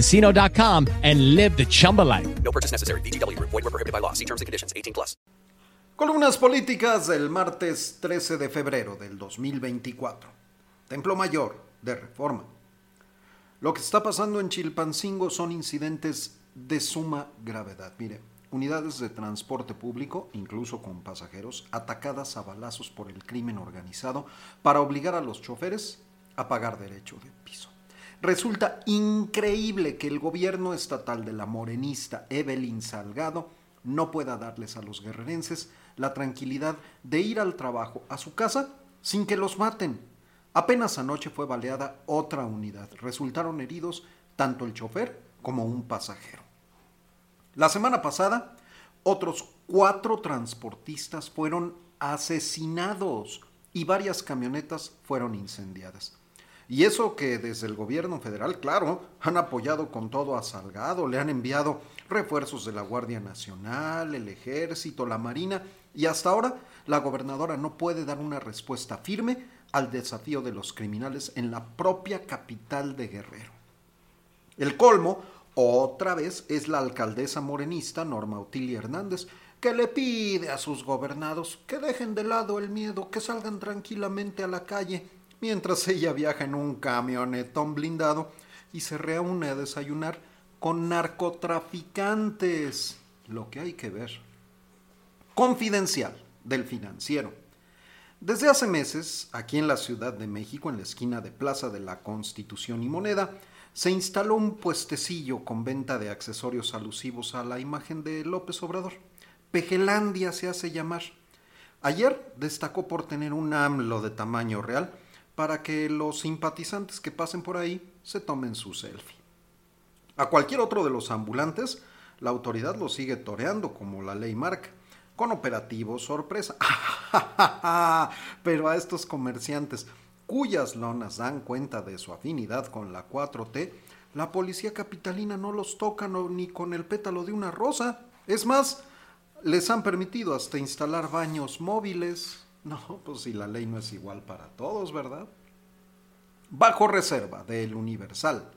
ChumbaCasino.com and live the Chumba life. No purchase necessary. VGW. Void were prohibited by law. See terms and conditions. 18 plus. Columnas políticas del martes 13 de febrero del 2024. Templo Mayor de Reforma. Lo que está pasando en Chilpancingo son incidentes de suma gravedad. Mire, unidades de transporte público, incluso con pasajeros, atacadas a balazos por el crimen organizado para obligar a los choferes a pagar derecho de piso. Resulta increíble que el gobierno estatal de la morenista Evelyn Salgado no pueda darles a los guerrerenses la tranquilidad de ir al trabajo, a su casa, sin que los maten. Apenas anoche fue baleada otra unidad. Resultaron heridos tanto el chofer como un pasajero. La semana pasada, otros cuatro transportistas fueron asesinados y varias camionetas fueron incendiadas. Y eso que desde el gobierno federal, claro, han apoyado con todo a Salgado, le han enviado refuerzos de la Guardia Nacional, el Ejército, la Marina, y hasta ahora la gobernadora no puede dar una respuesta firme al desafío de los criminales en la propia capital de Guerrero. El colmo, otra vez, es la alcaldesa morenista Norma Otilia Hernández, que le pide a sus gobernados que dejen de lado el miedo, que salgan tranquilamente a la calle, mientras ella viaja en un camionetón blindado y se reúne a desayunar con narcotraficantes. Lo que hay que ver. Confidencial del financiero. Desde hace meses, aquí en la Ciudad de México, en la esquina de Plaza de la Constitución y Moneda, se instaló un puestecillo con venta de accesorios alusivos a la imagen de López Obrador. Pejelandia se hace llamar. Ayer destacó por tener un AMLO de tamaño real para que los simpatizantes que pasen por ahí se tomen su selfie. A cualquier otro de los ambulantes, la autoridad lo sigue toreando como la ley marca, con operativos sorpresa. Pero a estos comerciantes cuyas lonas dan cuenta de su afinidad con la 4T, la policía capitalina no los toca ni con el pétalo de una rosa. Es más, les han permitido hasta instalar baños móviles. No, pues si la ley no es igual para todos, ¿verdad? Bajo reserva del Universal.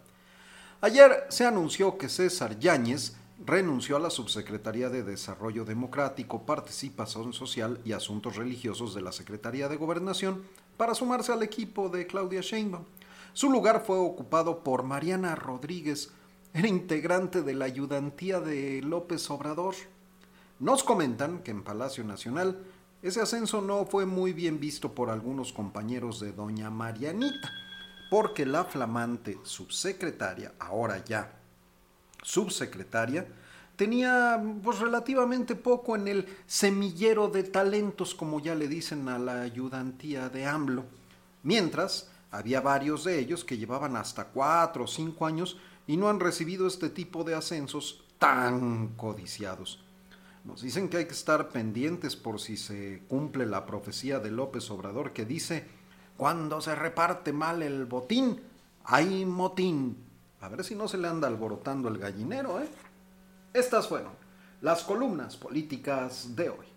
Ayer se anunció que César Yáñez renunció a la Subsecretaría de Desarrollo Democrático, Participación Social y Asuntos Religiosos de la Secretaría de Gobernación para sumarse al equipo de Claudia Sheinbaum. Su lugar fue ocupado por Mariana Rodríguez, era integrante de la ayudantía de López Obrador. Nos comentan que en Palacio Nacional ese ascenso no fue muy bien visto por algunos compañeros de doña Marianita, porque la flamante subsecretaria, ahora ya subsecretaria, tenía pues, relativamente poco en el semillero de talentos, como ya le dicen a la ayudantía de AMLO, mientras había varios de ellos que llevaban hasta cuatro o cinco años y no han recibido este tipo de ascensos tan codiciados. Nos dicen que hay que estar pendientes por si se cumple la profecía de López Obrador que dice, cuando se reparte mal el botín, hay motín. A ver si no se le anda alborotando el gallinero, ¿eh? Estas fueron las columnas políticas de hoy.